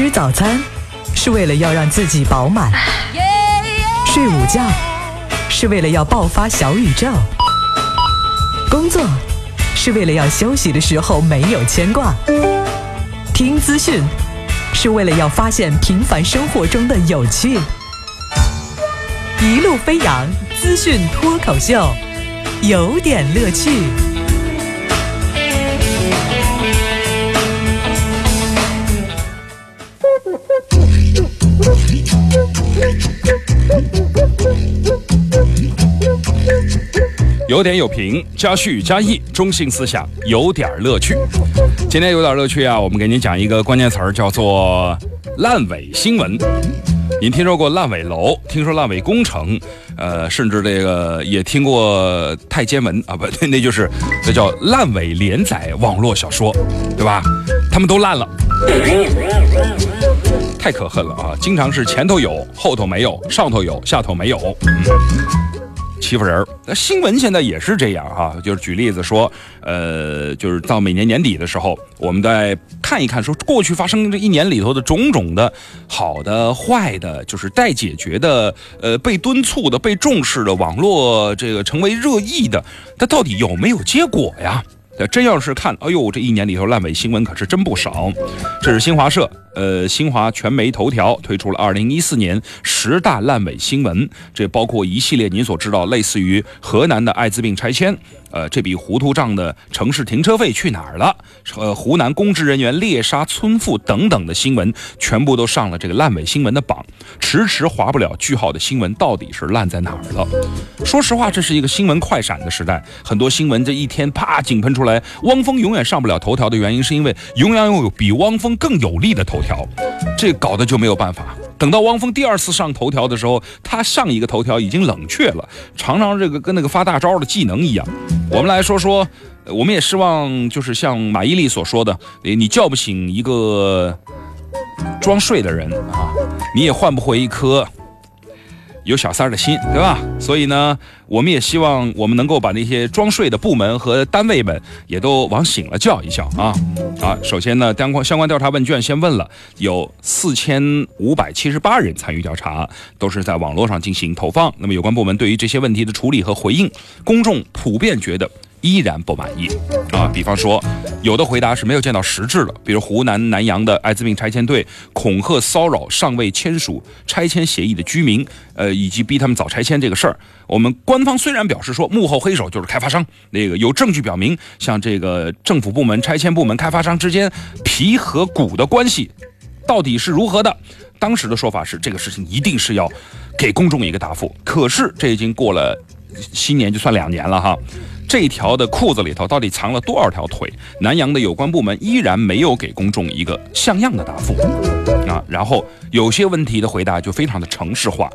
吃早餐是为了要让自己饱满，睡午觉是为了要爆发小宇宙，工作是为了要休息的时候没有牵挂，听资讯是为了要发现平凡生活中的有趣。一路飞扬资讯脱口秀，有点乐趣。有点有评，加叙加意，中性思想，有点乐趣。今天有点乐趣啊，我们给您讲一个关键词儿，叫做烂尾新闻。您听说过烂尾楼，听说烂尾工程，呃，甚至这个也听过太监文啊，不对，那就是这叫烂尾连载网络小说，对吧？他们都烂了，太可恨了啊！经常是前头有，后头没有，上头有，下头没有。嗯欺负人儿。那新闻现在也是这样哈、就是举例子说，呃，就是到每年年底的时候，我们再看一看，说过去发生这一年里头的种种的好的、坏的，就是待解决的，呃，被敦促的、被重视的，网络这个成为热议的，它到底有没有结果呀？那真要是看，哎呦，这一年里头烂尾新闻可是真不少。这是新华社，呃，新华全媒头条推出了二零一四年十大烂尾新闻，这包括一系列您所知道类似于河南的艾滋病拆迁，呃，这笔糊涂账的城市停车费去哪儿了？呃，湖南公职人员猎杀村妇等等的新闻，全部都上了这个烂尾新闻的榜，迟迟划不了句号的新闻到底是烂在哪儿了？说实话，这是一个新闻快闪的时代，很多新闻这一天啪井喷出来。汪峰永远上不了头条的原因，是因为永远有比汪峰更有力的头条，这搞得就没有办法。等到汪峰第二次上头条的时候，他上一个头条已经冷却了，常常这个跟那个发大招的技能一样。我们来说说，我们也希望就是像马伊琍所说的，你叫不醒一个装睡的人啊，你也换不回一颗有小三儿的心，对吧？所以呢，我们也希望我们能够把那些装睡的部门和单位们也都往醒了叫一叫啊啊！首先呢，相关相关调查问卷先问了，有四千五百七十八人参与调查，都是在网络上进行投放。那么有关部门对于这些问题的处理和回应，公众普遍觉得。依然不满意啊！比方说，有的回答是没有见到实质的，比如湖南南阳的艾滋病拆迁队恐吓骚扰尚未签署拆迁协议的居民，呃，以及逼他们早拆迁这个事儿，我们官方虽然表示说幕后黑手就是开发商，那个有证据表明，像这个政府部门、拆迁部门、开发商之间皮和骨的关系到底是如何的？当时的说法是，这个事情一定是要给公众一个答复。可是这已经过了新年，就算两年了哈。这条的裤子里头到底藏了多少条腿？南阳的有关部门依然没有给公众一个像样的答复啊。然后有些问题的回答就非常的城市化。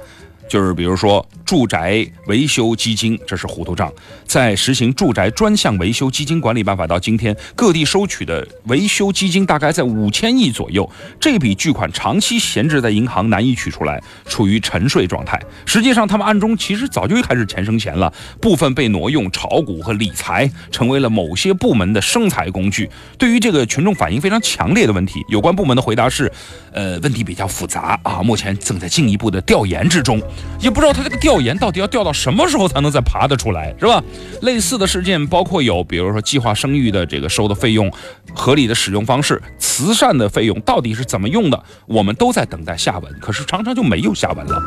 就是比如说住宅维修基金，这是糊涂账。在实行住宅专项维修基金管理办法到今天，各地收取的维修基金大概在五千亿左右。这笔巨款长期闲置在银行，难以取出来，处于沉睡状态。实际上，他们暗中其实早就开始钱生钱了，部分被挪用炒股和理财，成为了某些部门的生财工具。对于这个群众反应非常强烈的问题，有关部门的回答是：呃，问题比较复杂啊，目前正在进一步的调研之中。也不知道他这个调研到底要调到什么时候才能再爬得出来，是吧？类似的事件包括有，比如说计划生育的这个收的费用，合理的使用方式，慈善的费用到底是怎么用的，我们都在等待下文，可是常常就没有下文了。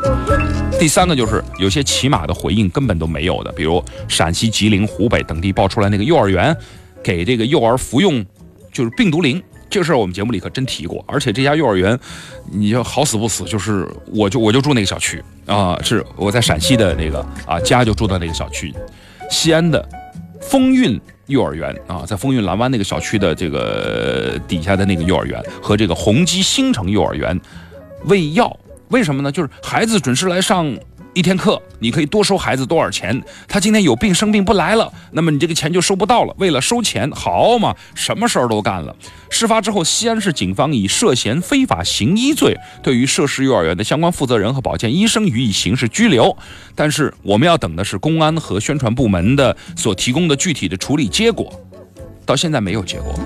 第三个就是有些起码的回应根本都没有的，比如陕西、吉林、湖北等地爆出来那个幼儿园给这个幼儿服用就是病毒灵。这个事儿我们节目里可真提过，而且这家幼儿园，你就好死不死，就是我就我就住那个小区啊，是我在陕西的那个啊家就住在那个小区，西安的风韵幼儿园啊，在风韵蓝湾那个小区的这个底下的那个幼儿园和这个宏基新城幼儿园喂药，为什么呢？就是孩子准时来上。一天课，你可以多收孩子多少钱？他今天有病生病不来了，那么你这个钱就收不到了。为了。收钱，好嘛，什么事儿都干了。事发之后，西安市警方以涉嫌非法行医罪，对于涉事幼儿园的相关负责人和保健医生予以刑事拘留。但是我们要等的是公安和宣传部门的所提供的具体的处理结果。到现在没有结果，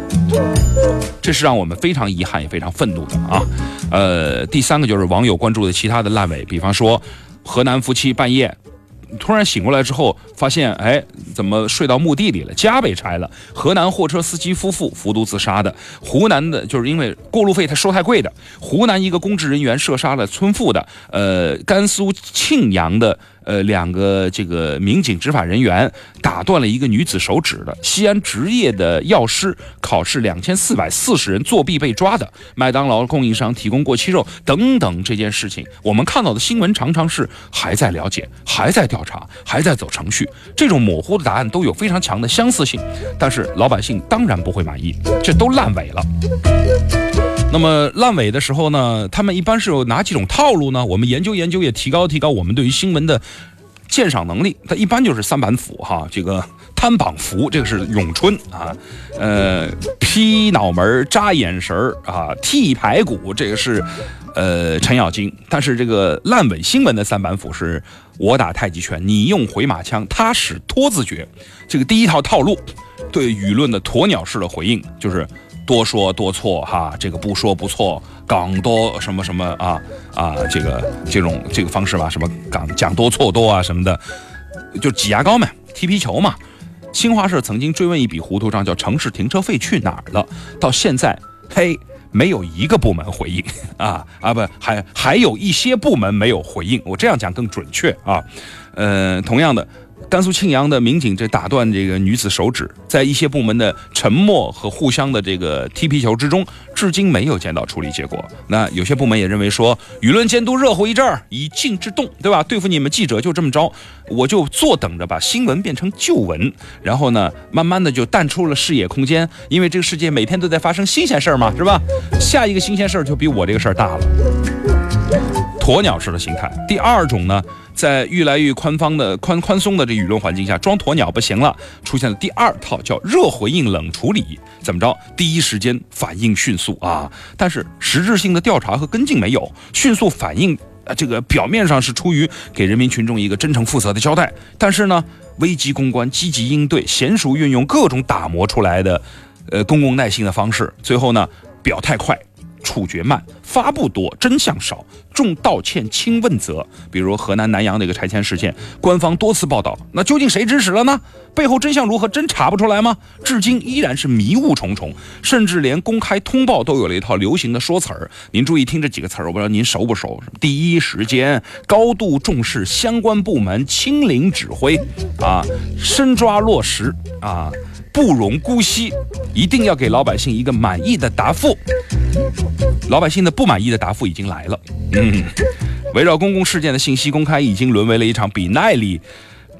这是让我们非常遗憾也非常愤怒的啊。呃，第三个就是网友关注的其他的烂尾，比方说河南夫妻半夜。突然醒过来之后，发现哎，怎么睡到墓地里了？家被拆了。河南货车司机夫妇服毒自杀的，湖南的就是因为过路费他收太贵的。湖南一个公职人员射杀了村妇的，呃，甘肃庆阳的。呃，两个这个民警执法人员打断了一个女子手指的，西安职业的药师考试两千四百四十人作弊被抓的，麦当劳供应商提供过期肉等等这件事情，我们看到的新闻常常是还在了解，还在调查，还在走程序，这种模糊的答案都有非常强的相似性，但是老百姓当然不会满意，这都烂尾了。那么烂尾的时候呢，他们一般是有哪几种套路呢？我们研究研究，也提高提高我们对于新闻的鉴赏能力。它一般就是三板斧哈，这个摊榜斧，这个是咏春啊，呃，劈脑门扎眼神啊，剔排骨，这个是呃程咬金。但是这个烂尾新闻的三板斧是我打太极拳，你用回马枪，他使拖字诀。这个第一套套路，对舆论的鸵鸟式的回应就是。多说多错哈，这个不说不错，讲多什么什么啊啊，这个这种这个方式吧，什么讲讲多错多啊什么的，就挤牙膏嘛，踢皮球嘛。新华社曾经追问一笔糊涂账，叫城市停车费去哪儿了？到现在，嘿，没有一个部门回应 啊啊不，还还有一些部门没有回应，我这样讲更准确啊。呃，同样的。甘肃庆阳的民警这打断这个女子手指，在一些部门的沉默和互相的这个踢皮球之中，至今没有见到处理结果。那有些部门也认为说，舆论监督热乎一阵儿，以静制动，对吧？对付你们记者就这么着，我就坐等着把新闻变成旧闻，然后呢，慢慢的就淡出了视野空间。因为这个世界每天都在发生新鲜事儿嘛，是吧？下一个新鲜事儿就比我这个事儿大了，鸵鸟式的心态。第二种呢？在越来越宽方的宽宽松的这舆论环境下，装鸵鸟不行了，出现了第二套叫热回应冷处理。怎么着？第一时间反应迅速啊，但是实质性的调查和跟进没有，迅速反应，呃，这个表面上是出于给人民群众一个真诚负责的交代，但是呢，危机公关、积极应对、娴熟运用各种打磨出来的，呃，公共耐心的方式，最后呢，表态快。处决慢，发布多，真相少，重道歉轻问责。比如河南南阳的一个拆迁事件，官方多次报道，那究竟谁指使了呢？背后真相如何？真查不出来吗？至今依然是迷雾重重，甚至连公开通报都有了一套流行的说词儿。您注意听这几个词儿，我不知道您熟不熟？第一时间，高度重视，相关部门亲临指挥，啊，深抓落实，啊。不容姑息，一定要给老百姓一个满意的答复。老百姓的不满意的答复已经来了。嗯，围绕公共事件的信息公开，已经沦为了一场比耐力、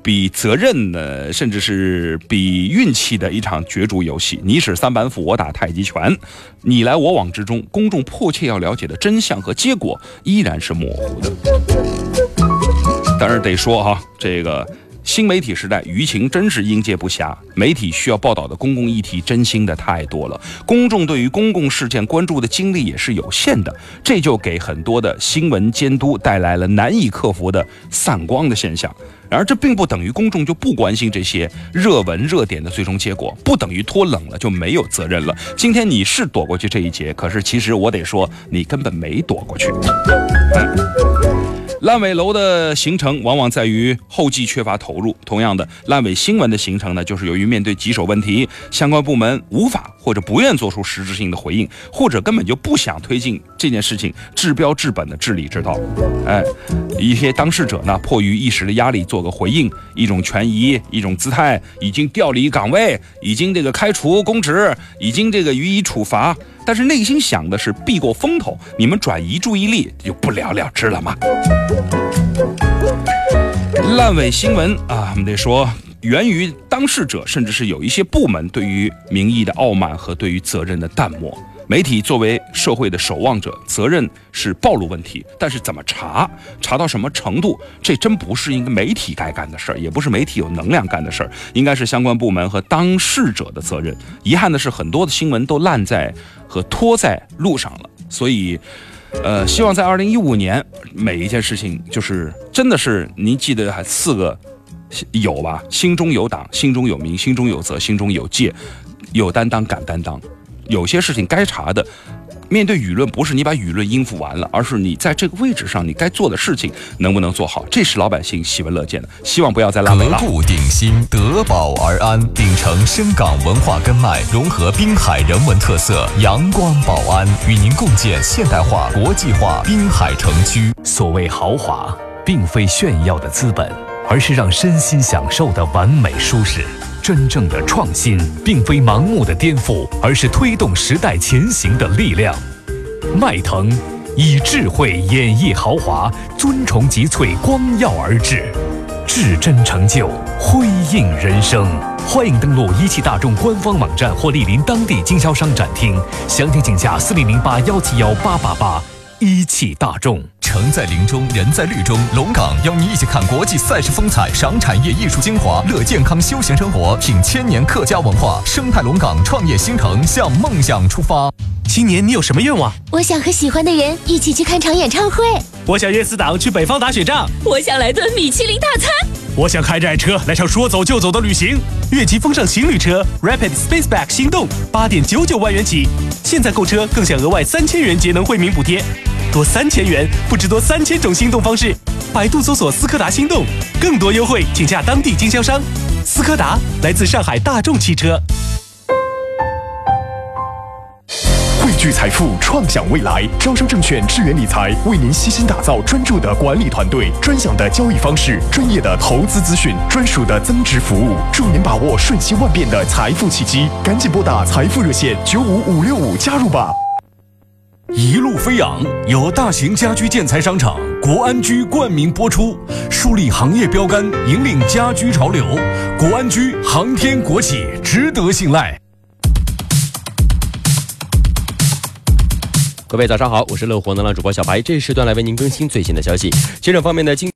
比责任的，甚至是比运气的一场角逐游戏。你使三板斧，我打太极拳，你来我往之中，公众迫切要了解的真相和结果依然是模糊的。但是得说哈，这个。新媒体时代，舆情真是应接不暇。媒体需要报道的公共议题，真心的太多了。公众对于公共事件关注的精力也是有限的，这就给很多的新闻监督带来了难以克服的散光的现象。然而，这并不等于公众就不关心这些热文热点的最终结果，不等于脱冷了就没有责任了。今天你是躲过去这一劫，可是其实我得说，你根本没躲过去。烂尾楼的形成往往在于后继缺乏投入。同样的，烂尾新闻的形成呢，就是由于面对棘手问题，相关部门无法或者不愿做出实质性的回应，或者根本就不想推进这件事情治标治本的治理之道。哎，一些当事者呢，迫于一时的压力做个回应，一种权宜，一种姿态，已经调离岗位，已经这个开除公职，已经这个予以处罚。但是内心想的是避过风头，你们转移注意力就不了了之了吗？烂尾新闻啊，我们得说源于当事者，甚至是有一些部门对于民意的傲慢和对于责任的淡漠。媒体作为社会的守望者，责任是暴露问题，但是怎么查，查到什么程度，这真不是一个媒体该干的事儿，也不是媒体有能量干的事儿，应该是相关部门和当事者的责任。遗憾的是，很多的新闻都烂在和拖在路上了，所以，呃，希望在二零一五年，每一件事情就是真的是您记得还四个有吧？心中有党，心中有民，心中有责，心中有戒。有担当，敢担当。有些事情该查的，面对舆论，不是你把舆论应付完了，而是你在这个位置上，你该做的事情能不能做好，这是老百姓喜闻乐见的。希望不要再拉了。德固鼎新，得保而安，秉承深港文化根脉，融合滨海人文特色，阳光宝安与您共建现代化、国际化滨海城区。所谓豪华，并非炫耀的资本，而是让身心享受的完美舒适。真正的创新，并非盲目的颠覆，而是推动时代前行的力量。迈腾以智慧演绎豪华，尊崇集萃，光耀而至，至臻成就，辉映人生。欢迎登录一汽大众官方网站或莅临当地经销商展厅，详情请假四零零八幺七幺八八八。一汽大众。城在林中，人在绿中。龙岗邀你一起看国际赛事风采，赏产业艺术精华，乐健康休闲生活，品千年客家文化。生态龙岗创业新城，向梦想出发。今年你有什么愿望？我想和喜欢的人一起去看场演唱会。我想约死党去北方打雪仗。我想来顿米其林大餐。我想开着爱车来场说走就走的旅行。越级风尚行旅车 Rapid Spaceback 心动，八点九九万元起，现在购车更享额外三千元节能惠民补贴。多三千元，不止多三千种心动方式。百度搜索斯柯达心动，更多优惠，请洽当地经销商。斯柯达来自上海大众汽车。汇聚财富，创享未来。招商证券智源理财为您悉心打造专注的管理团队、专享的交易方式、专业的投资资讯、专属的增值服务，助您把握瞬息万变的财富契机。赶紧拨打财富热线九五五六五加入吧。一路飞扬由大型家居建材商场国安居冠名播出，树立行业标杆，引领家居潮流。国安居航天国企，值得信赖。各位早上好，我是乐活能量主播小白，这一时段来为您更新最新的消息。记者方面的今。